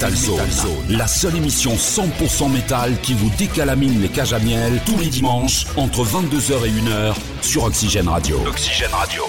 Metal Zone, la seule émission 100% métal qui vous décalamine les cages à miel tous les dimanches entre 22h et 1h sur Oxygène Radio. Oxygène Radio.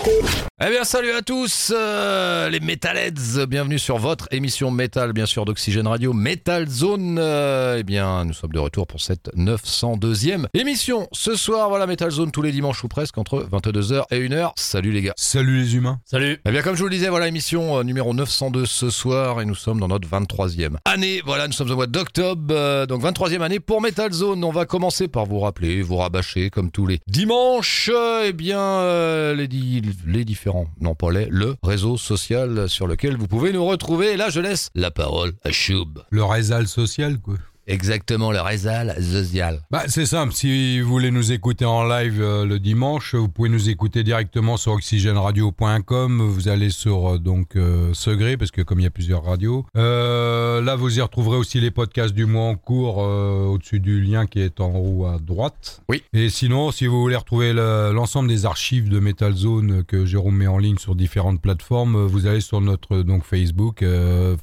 Eh bien, salut à tous, euh, les Metalheads. Bienvenue sur votre émission métal, bien sûr, d'Oxygène Radio, Metal Zone. Euh, eh bien, nous sommes de retour pour cette 902e émission. Ce soir, voilà, Metal Zone tous les dimanches ou presque entre 22h et 1h. Salut les gars. Salut les humains. Salut. Eh bien, comme je vous le disais, voilà, émission euh, numéro 902 ce soir et nous sommes dans notre 23e année. Voilà, nous sommes au mois d'octobre, euh, donc 23e année pour Metal Zone. On va commencer par vous rappeler, vous rabâcher comme tous les dimanches, euh, eh bien, euh, les, di- les différents, non pas les, le réseau social sur lequel vous pouvez nous retrouver. Et là, je laisse la parole à Choub. Le réseau social, quoi. Exactement, le réseau social. Bah, c'est simple, si vous voulez nous écouter en live euh, le dimanche, vous pouvez nous écouter directement sur oxygèneradio.com. Vous allez sur euh, donc euh, Segré, parce que comme il y a plusieurs radios. Là, vous y retrouverez aussi les podcasts du mois en cours au-dessus du lien qui est en haut à droite. Oui. Et sinon, si vous voulez retrouver le- l'ensemble des archives de Metal Zone que Jérôme met en ligne sur différentes plateformes, vous allez sur notre donc Facebook,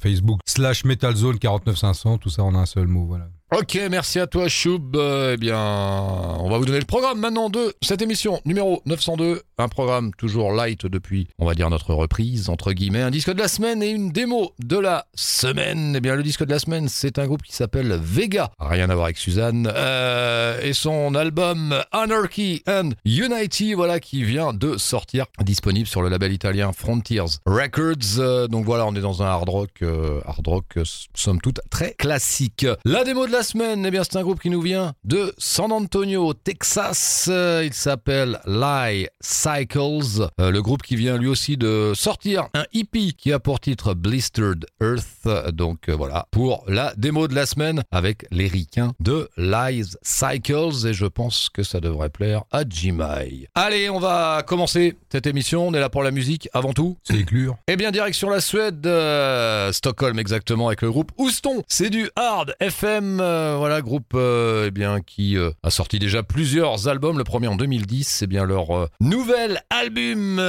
Facebook slash Metal Zone 49500, tout ça en un seul mot, voilà. Voilà. Ok, merci à toi Choub. Euh, eh bien, on va vous donner le programme maintenant de cette émission numéro 902. Un programme toujours light depuis, on va dire, notre reprise, entre guillemets. Un disque de la semaine et une démo de la semaine. Eh bien, le disque de la semaine, c'est un groupe qui s'appelle Vega. Rien à voir avec Suzanne. Euh, et son album Anarchy and Unity, voilà, qui vient de sortir. Disponible sur le label italien Frontiers Records. Euh, donc voilà, on est dans un hard rock, euh, hard rock, somme toute, très classique. La démo semaine, eh bien, c'est un groupe qui nous vient de San Antonio, Texas. Euh, il s'appelle Lie Cycles. Euh, le groupe qui vient lui aussi de sortir un hippie qui a pour titre Blistered Earth. Donc euh, voilà, pour la démo de la semaine avec les ricains de Lies Cycles. Et je pense que ça devrait plaire à Jimai. Allez, on va commencer cette émission. On est là pour la musique avant tout. C'est éclure. Eh bien, direction la Suède, euh, Stockholm exactement, avec le groupe Houston. C'est du hard FM, euh, voilà, groupe euh, eh bien, qui euh, a sorti déjà plusieurs albums. Le premier en 2010, c'est bien leur nouvel album.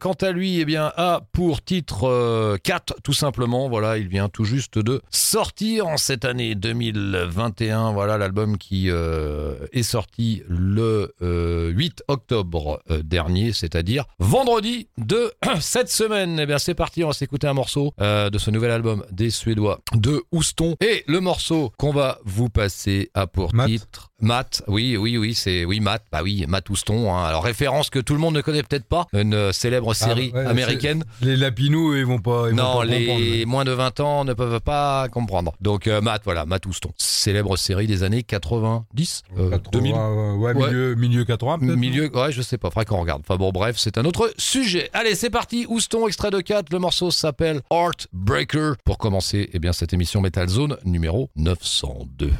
quant à lui, eh bien, a pour titre euh, 4, tout simplement. Voilà, il vient tout juste de sortir en cette année 2021. Voilà, l'album qui est sorti le euh, 8 octobre dernier, c'est-à-dire vendredi de cette semaine. Eh bien, c'est parti, on va s'écouter un morceau de ce nouvel album des Suédois de Houston. Et le morceau qu'on va vous passer a pour Matt. titre Matt. Oui, oui, oui, c'est oui Matt. Bah oui, Matt Houston. hein. Alors référence que tout le monde ne connaît peut-être pas, une euh, célèbre série Ah, ouais, américaine. Les lapinous, ils vont pas. Ils Non, vont pas les comprendre. moins de 20 ans ne peuvent pas comprendre. Donc euh, Matt, voilà, Matt Houston. Célèbre série des années 90, euh, 80, 2000. ouais, Ouais. milieu, milieu 80 peut-être. Milieu, ouais, je sais pas, faudrait qu'on regarde. Enfin bon, bref, c'est un autre sujet. Allez, c'est parti. Houston, extrait de 4. Le morceau s'appelle Heartbreaker. Pour commencer, eh bien, cette émission Metal Zone numéro 902.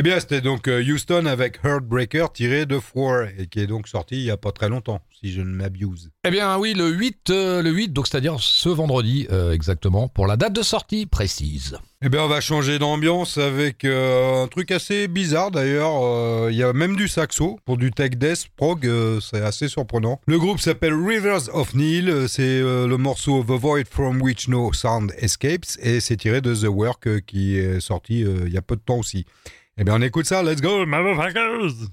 Eh bien, c'était donc euh, Houston avec Heartbreaker tiré de Four et qui est donc sorti il y a pas très longtemps, si je ne m'abuse. Eh bien oui, le 8, euh, le 8 donc c'est-à-dire ce vendredi euh, exactement, pour la date de sortie précise. Eh bien, on va changer d'ambiance avec euh, un truc assez bizarre d'ailleurs. Il y a même du saxo pour du tech death prog, c'est assez surprenant. Le groupe s'appelle Rivers of Neil. C'est le morceau The Void from Which No Sound Escapes et c'est tiré de The Work qui est sorti il y a peu de temps aussi. Eh bien, on écoute ça. Let's go, motherfuckers!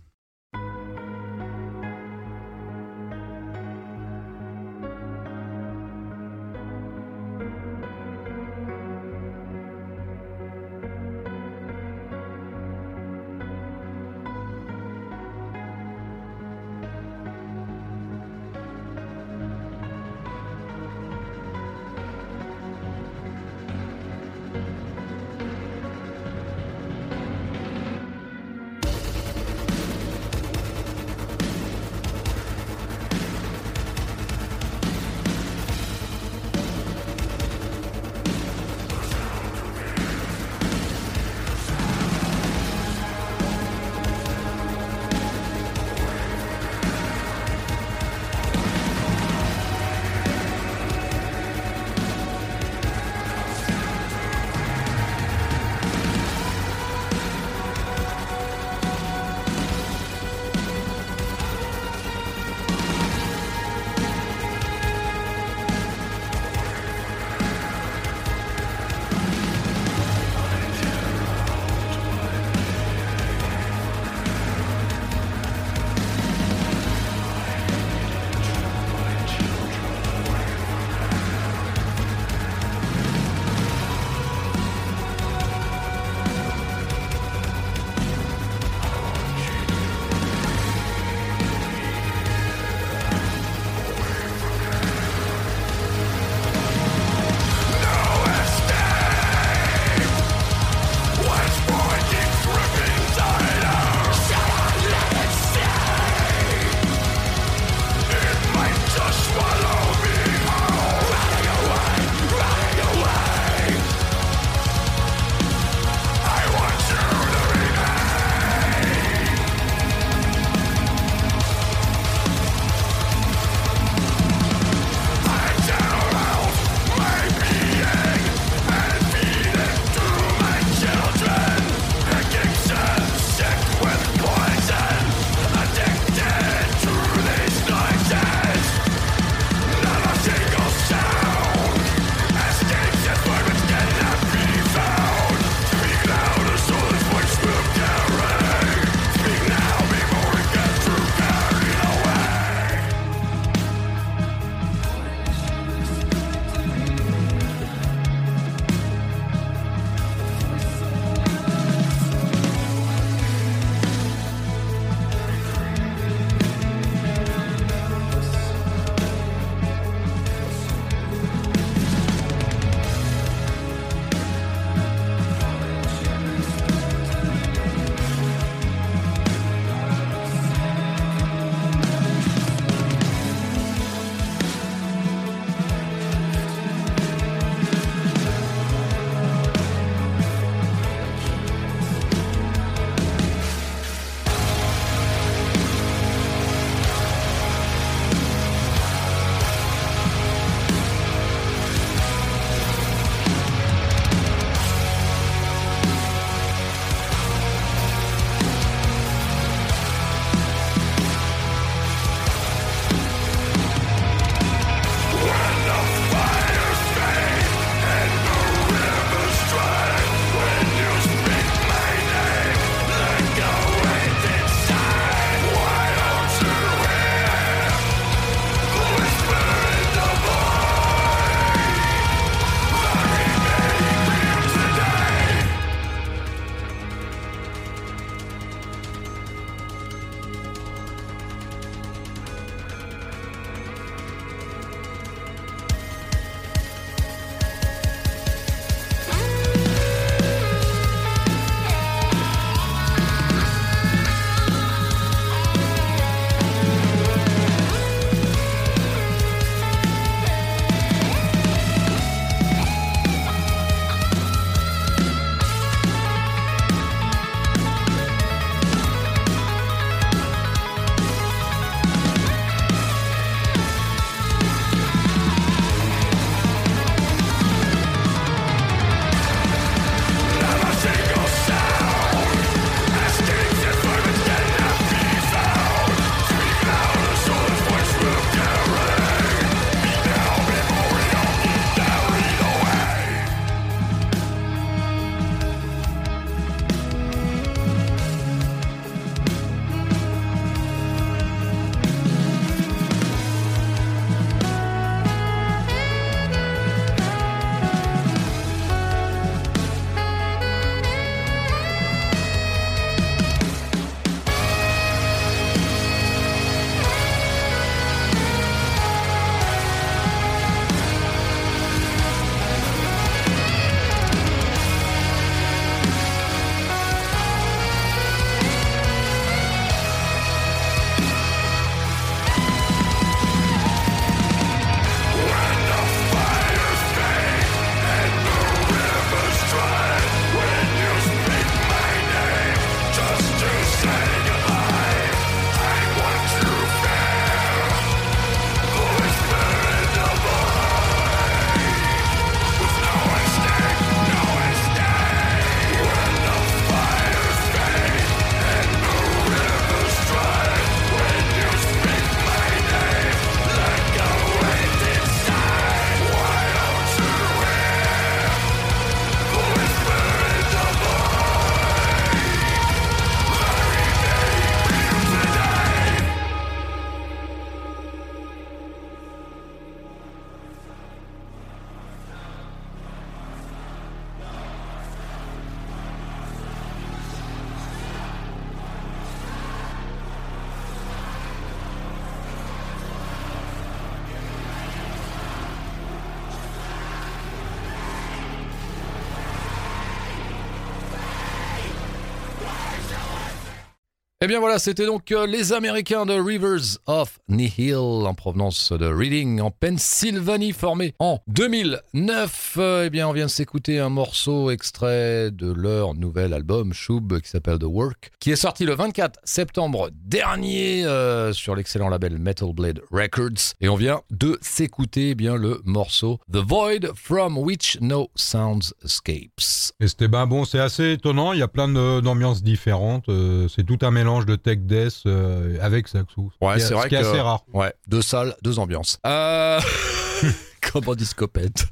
Eh bien voilà, c'était donc euh, les Américains de Rivers of Nihil en provenance de Reading en Pennsylvanie, formés en 2009. Euh, eh bien, on vient de s'écouter un morceau extrait de leur nouvel album Shub qui s'appelle The Work, qui est sorti le 24 septembre dernier euh, sur l'excellent label Metal Blade Records. Et on vient de s'écouter eh bien le morceau The Void from which no sounds escapes. Et c'était ben bon, c'est assez étonnant. Il y a plein d'ambiances différentes. c'est tout un mélange de tech death euh, avec saxo. Ouais, c'est vrai ce qui est assez rare. Ouais, deux salles, deux ambiances. Euh... Comme en discopette.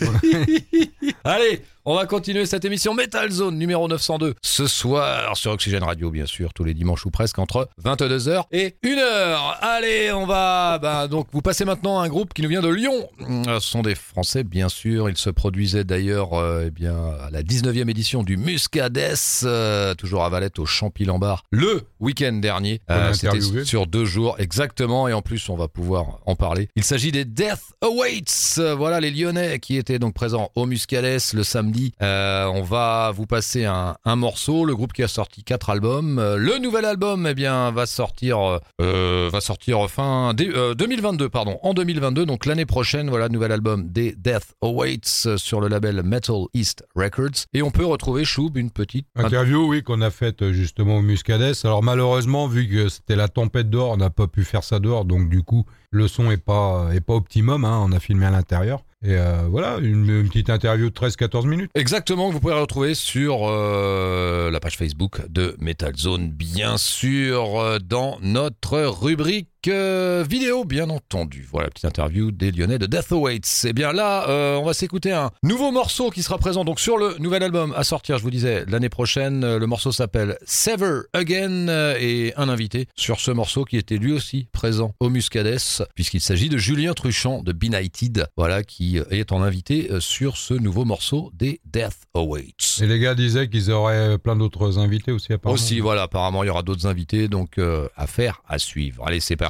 Allez, on va continuer cette émission Metal Zone numéro 902 ce soir sur Oxygène Radio, bien sûr, tous les dimanches ou presque entre 22h et 1h. Allez, on va ben, donc vous passer maintenant un groupe qui nous vient de Lyon. Euh, Ce sont des Français, bien sûr. Ils se produisaient d'ailleurs euh, eh bien, à la 19e édition du Muscadès, euh, toujours à Valette au Champy-Lambard, le week-end dernier. L'a C'était sur deux jours, exactement. Et en plus, on va pouvoir en parler. Il s'agit des Death Awaits. Euh, Voilà les Lyonnais qui étaient donc présents au Muscadès le samedi. Euh, on va vous passer un, morceau. Le groupe qui a sorti quatre albums. Euh, le nouvel album, eh bien, va sortir, euh, va sortir fin dé- euh, 2022, pardon, en 2022. Donc l'année prochaine, voilà, nouvel album des Death Awaits sur le label Metal East Records. Et on peut retrouver Choub, une petite Interview, oui, qu'on a faite justement au Muscadès. Alors malheureusement, vu que c'était la tempête dehors, on n'a pas pu faire ça dehors, donc du coup, le son est pas est pas optimum. hein, on a filmé à l'intérieur. Et euh, voilà, une, petite interview de 13-14 minutes. Exactement, vous pouvez retrouver sur euh, la page Facebook de Metal Zone, bien sûr, euh, dans notre rubrique euh, vidéo, bien entendu. Voilà, petite interview des Lyonnais de Death Awaits. Et bien là, euh, on va s'écouter un nouveau morceau qui sera présent donc sur le nouvel album à sortir, je vous disais, l'année prochaine. Euh, Le morceau s'appelle Sever Again euh, et un invité sur ce morceau qui était lui aussi présent au Muscadès, puisqu'il s'agit de Julien Truchant de Benighted, voilà, qui est en invité sur ce nouveau morceau des Death Awaits. Et les gars disaient qu'ils auraient plein d'autres invités aussi apparemment. Aussi, voilà, apparemment, il y aura d'autres invités, donc euh, affaire à suivre. Allez, c'est parti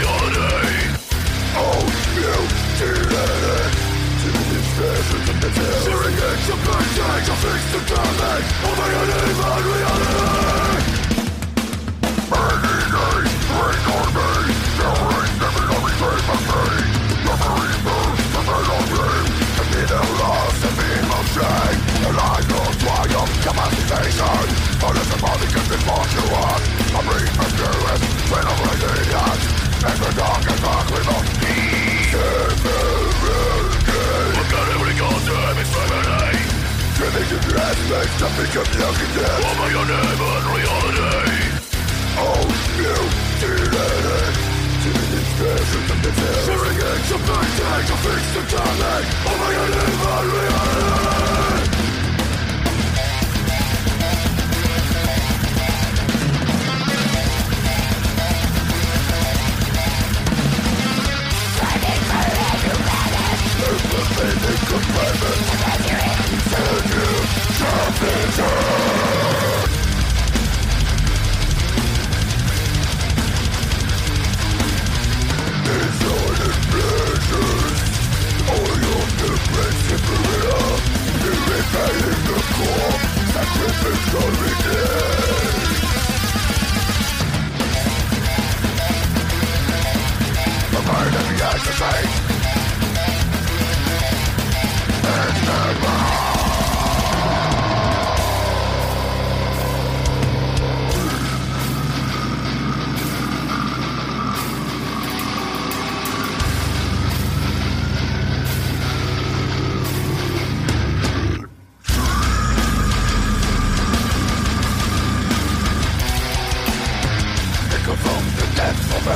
Searing extra bad days, I fix the damage of my uneven reality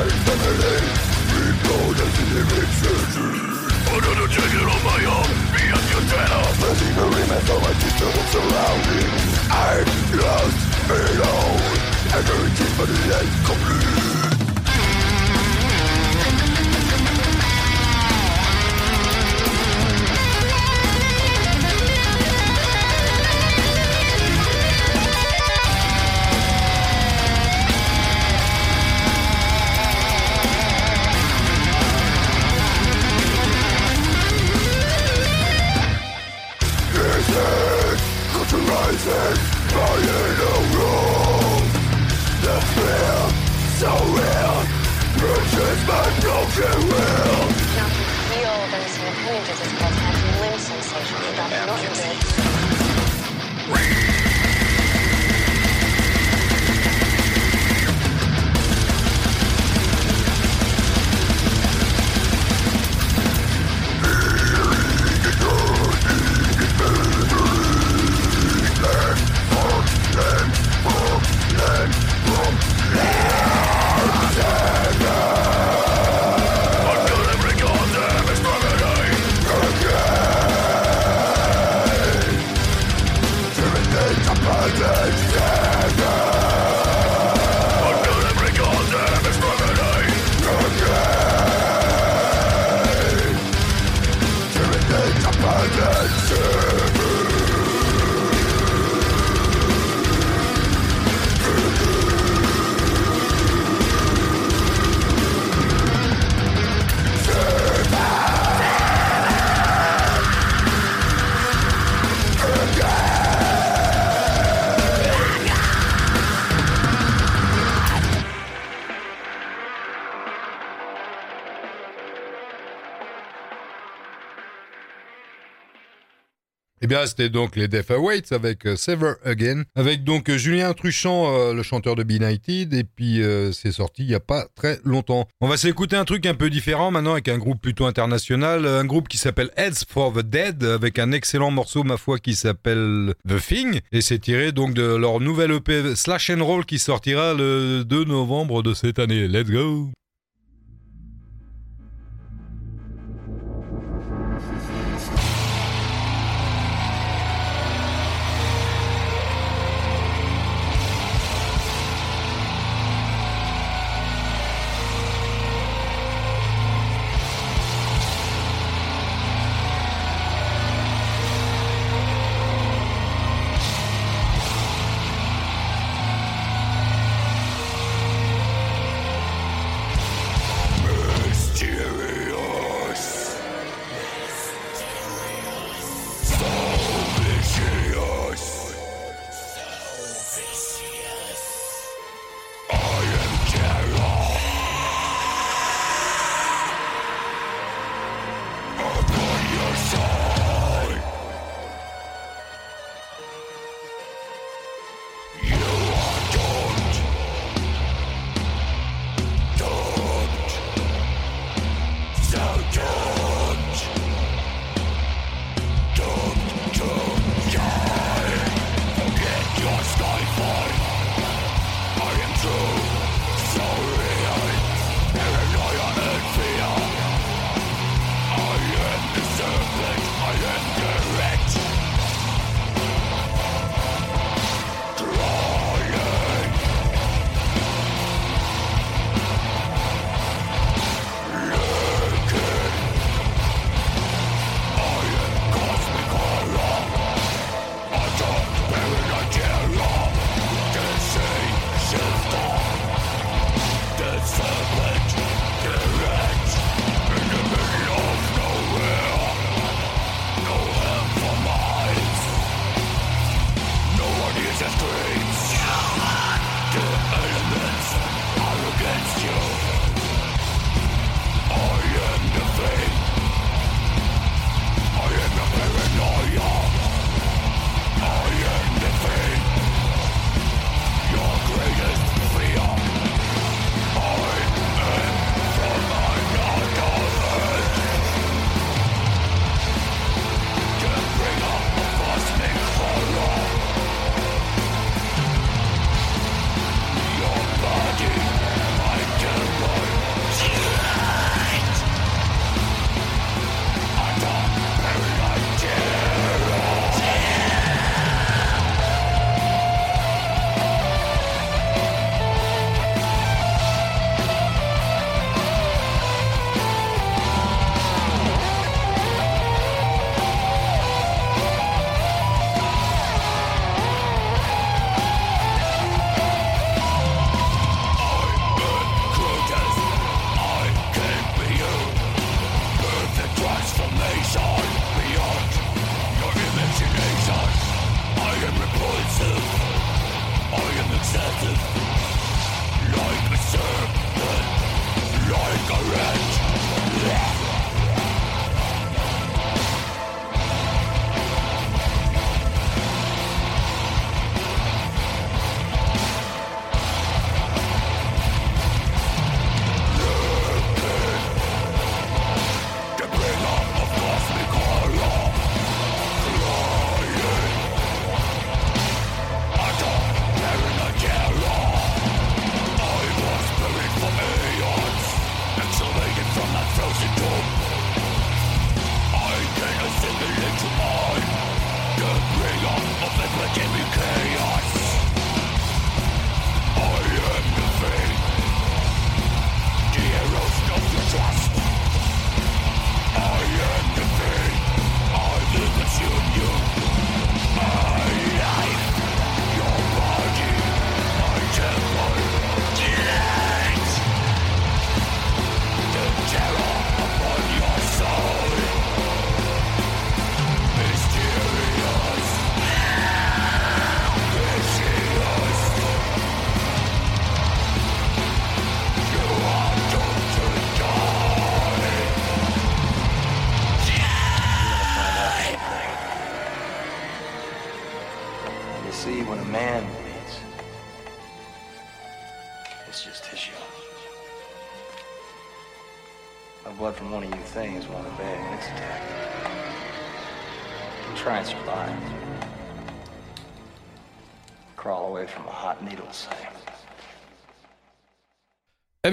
family as on my your of my surroundings I'm lost alone Everything but the end complete so real. Bridges my broken will. Now you feel those images, it's called hand limb sensation. You got nothing to bien, c'était donc les Death Awaits avec euh, Sever Again, avec donc euh, Julien Truchant, euh, le chanteur de Be United, et puis c'est sorti il n'y a pas très longtemps. On va s'écouter un truc un peu différent maintenant avec un groupe plutôt international, un groupe qui s'appelle Heads for the Dead, avec un excellent morceau, ma foi, qui s'appelle The Thing, et c'est tiré donc de leur nouvelle EP Slash and Roll qui sortira le 2 novembre de cette année. Let's go!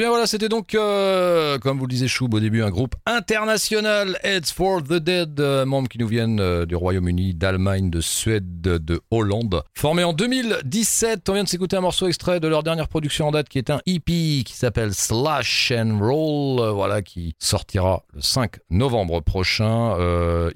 Bien voilà, c'était donc, euh, comme vous le disiez Choub au début, un groupe international, Heads for the Dead, euh, membres qui nous viennent euh, du Royaume-Uni, d'Allemagne, de Suède, de Hollande. Formé en 2017, on vient de s'écouter un morceau extrait de leur dernière production en date qui est un EP qui s'appelle Slash and Roll, voilà, qui sortira le 5 novembre prochain.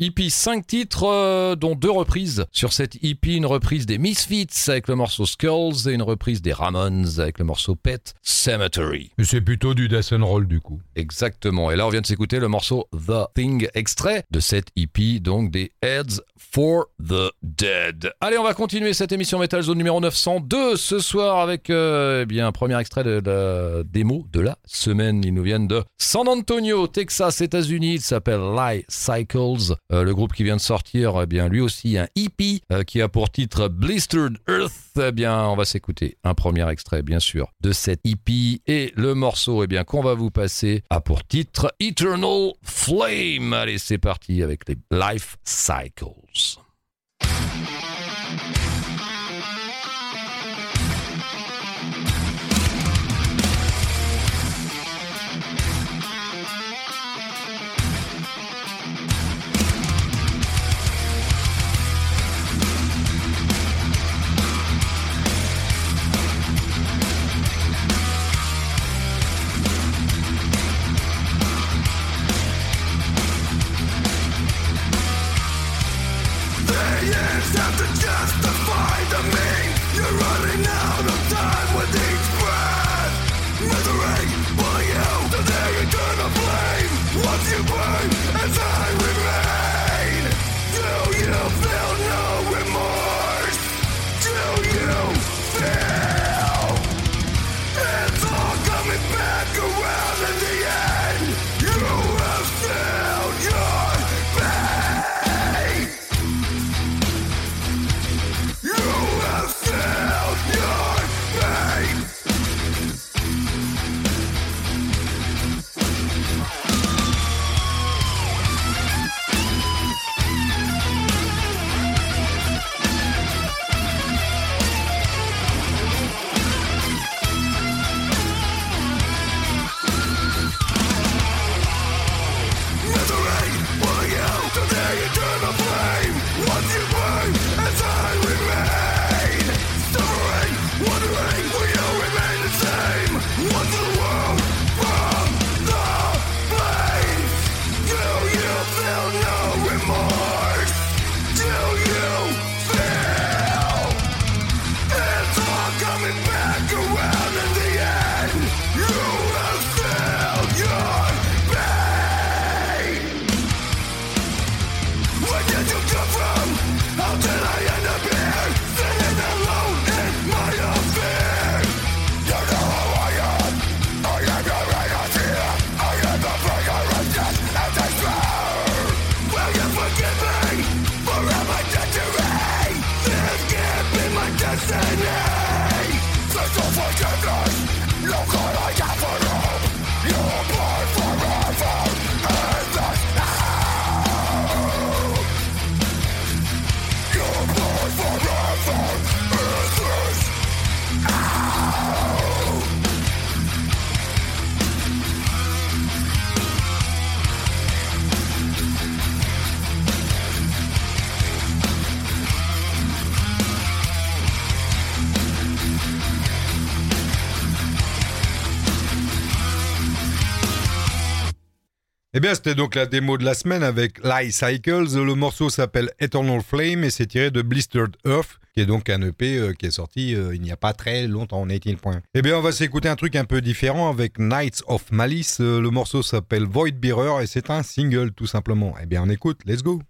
EP 5 titres, dont deux reprises sur cette EP, une reprise des Misfits avec le morceau Skulls et une reprise des Ramones avec le morceau Pet Cemetery c'est plutôt du death and roll du coup. Exactement. Et là, on vient de s'écouter le morceau The Thing extrait de cette EP, donc des Heads for the Dead. Allez, on va continuer cette émission Metal Zone numéro 902 ce soir avec euh, eh bien un premier extrait de la démo de la semaine. Ils nous viennent de San Antonio, Texas, États-Unis. Il s'appelle Lie Cycles. Euh, le groupe qui vient de sortir, eh bien lui aussi un EP euh, qui a pour titre Blistered Earth. Eh bien, on va s'écouter un premier extrait, bien sûr, de cette EP et le morceau eh bien, qu'on va vous passer a pour titre Eternal Flame. Allez, c'est parti avec les Life Cycles. death. Eh bien, c'était donc la démo de la semaine avec Light Cycles. Le morceau s'appelle Eternal Flame et c'est tiré de Blistered Earth, qui est donc un EP euh, qui est sorti euh, il n'y a pas très longtemps, en 18 points. Eh bien, on va s'écouter un truc un peu différent avec Knights of Malice. Euh, le morceau s'appelle Void Bearer et c'est un single tout simplement. Eh bien, on écoute, let's go!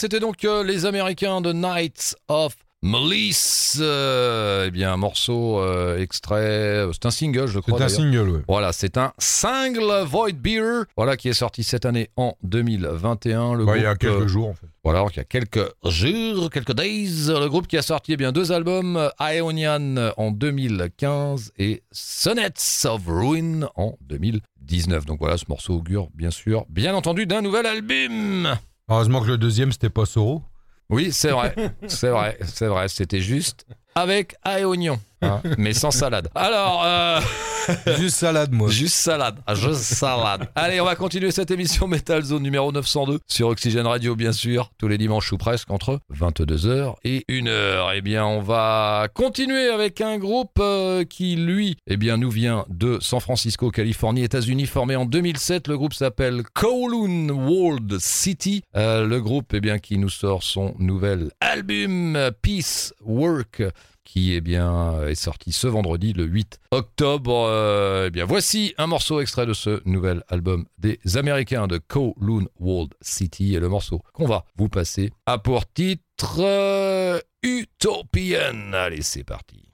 C'était donc euh, les Américains de Knights of Malice. Euh, eh bien, un morceau euh, extrait. C'est un single, je crois. C'est un single, ouais. Voilà, c'est un single Void Beer, voilà qui est sorti cette année en 2021. Le Bah, il y a groupe, quelques jours, en fait. voilà, donc il y a quelques jours, quelques days, le groupe qui a sorti eh bien deux albums, Aeonian en 2015 et Sonnets of Ruin en 2019. Donc voilà, ce morceau augure bien sûr, bien entendu, d'un nouvel album. Heureusement que le deuxième, c'était pas Soro. Oui, c'est vrai, c'est vrai, c'est vrai, c'était juste avec Aeonian, hein, mais sans salade. Alors, euh, Juste salade, moi. Juste salade, ah, juste salade. Allez, on va continuer cette émission Metal Zone numéro 902 sur Oxygène Radio, bien sûr, tous les dimanches ou presque entre 22h et 1h. Eh bien, on va continuer avec un groupe euh, qui, lui, eh bien, nous vient de San Francisco, Californie, États-Unis, formé en 2007. Le groupe s'appelle Kowloon World City. Euh, le groupe, eh bien, qui nous sort son nouvel album Peace Work qui eh bien, est sorti ce vendredi, le 8 octobre. Euh, eh bien, voici un morceau extrait de ce nouvel album des Américains de Kowloon World City. Et le morceau qu'on va vous passer a pour titre euh, Utopian. Allez, c'est parti.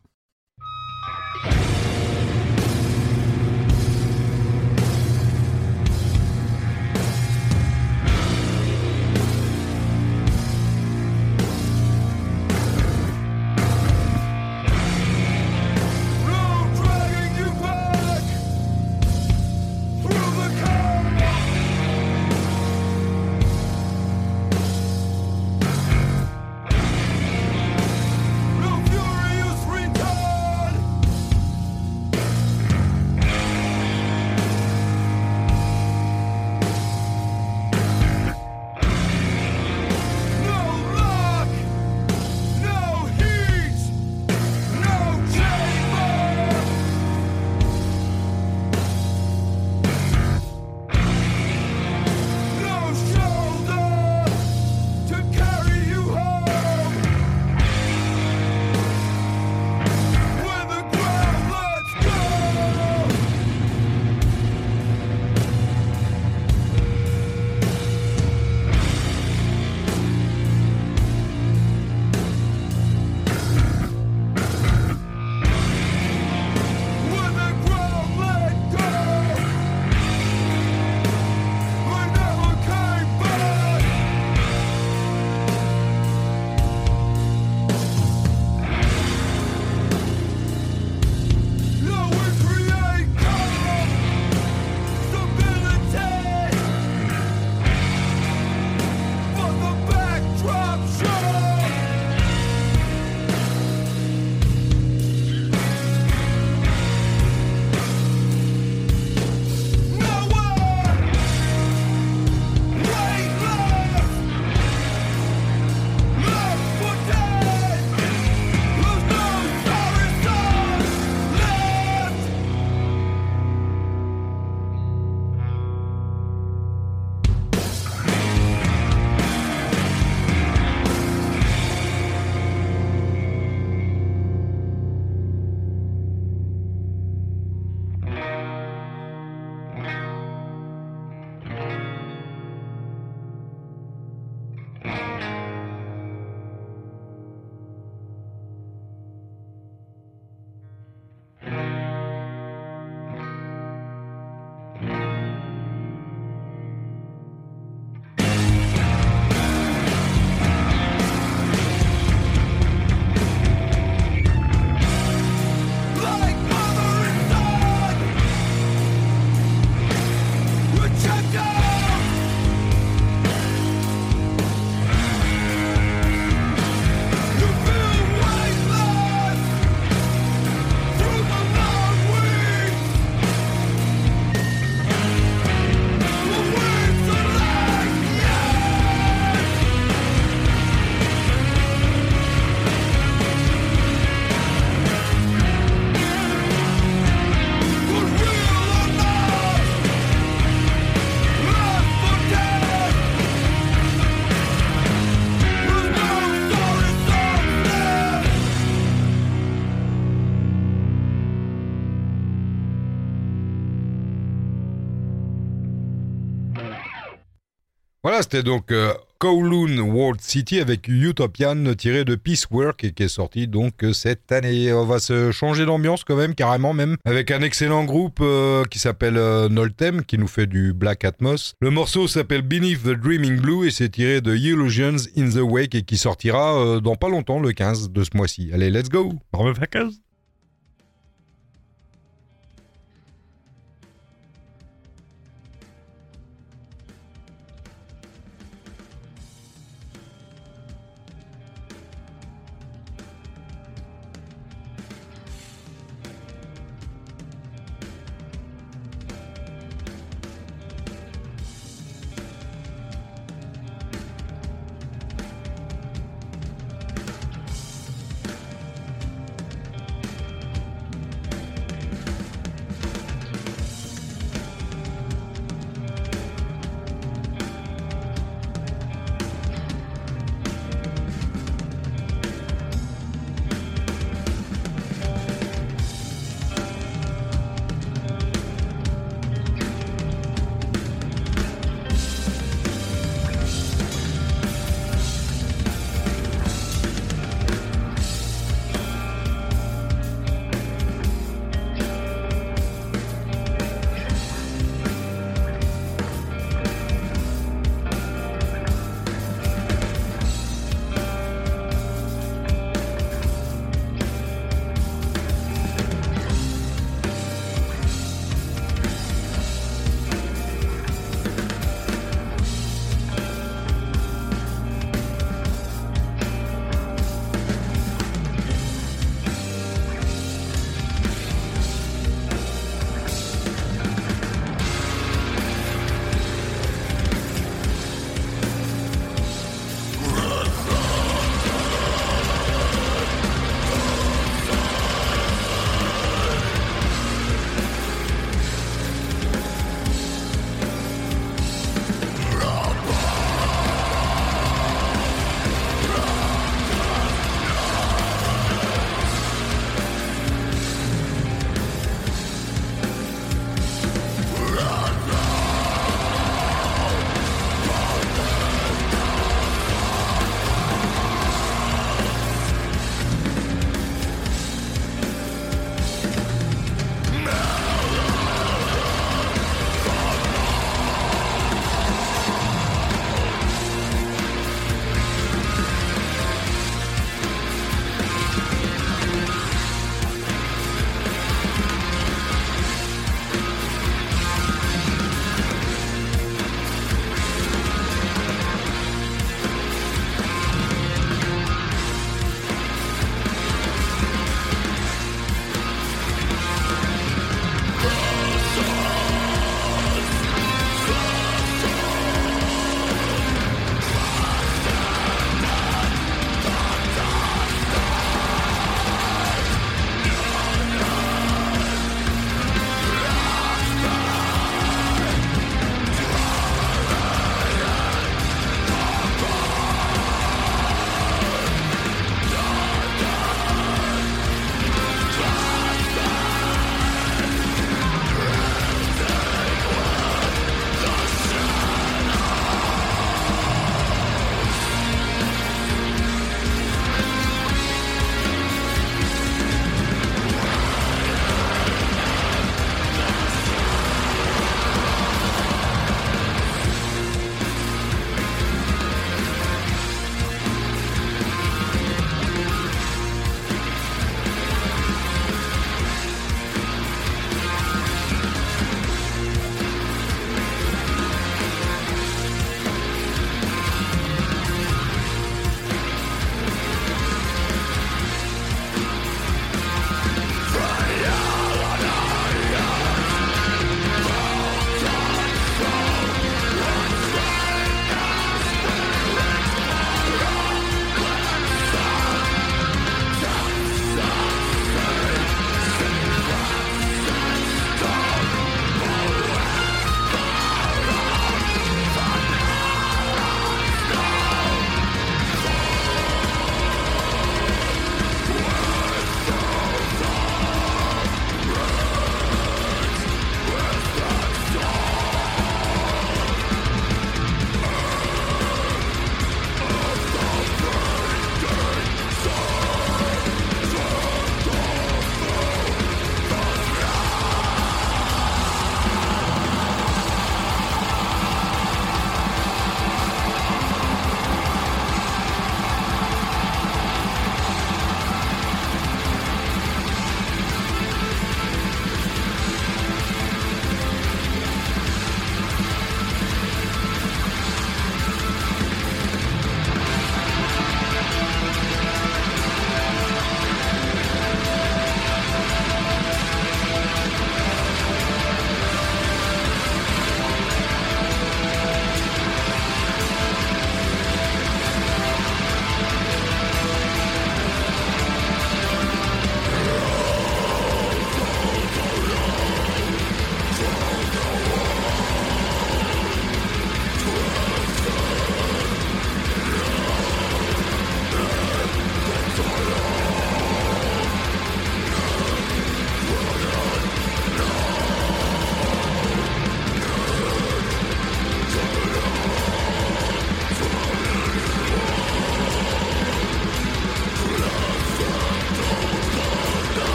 Voilà, c'était donc euh, Kowloon World City avec Utopian tiré de Peacework et qui est sorti donc cette année. On va se changer d'ambiance quand même, carrément même, avec un excellent groupe euh, qui s'appelle euh, Noltem qui nous fait du Black Atmos. Le morceau s'appelle Beneath the Dreaming Blue et c'est tiré de Illusions in the Wake et qui sortira euh, dans pas longtemps, le 15 de ce mois-ci. Allez, let's go!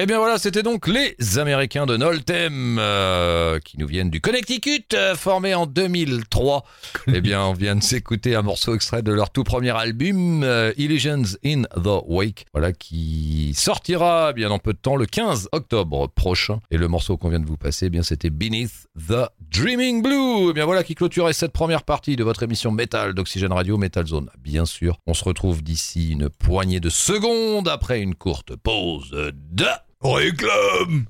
Eh bien voilà, c'était donc les Américains de Noltem euh, qui nous viennent du Connecticut, euh, formés en 2003. eh bien, on vient de s'écouter un morceau extrait de leur tout premier album, euh, Illusions in the Wake, voilà qui sortira bien en peu de temps le 15 octobre prochain. Et le morceau qu'on vient de vous passer, eh bien c'était Beneath the Dreaming Blue. Eh bien voilà qui clôturait cette première partie de votre émission Metal d'Oxygène Radio Metal Zone. Bien sûr, on se retrouve d'ici une poignée de secondes après une courte pause de Heuglem!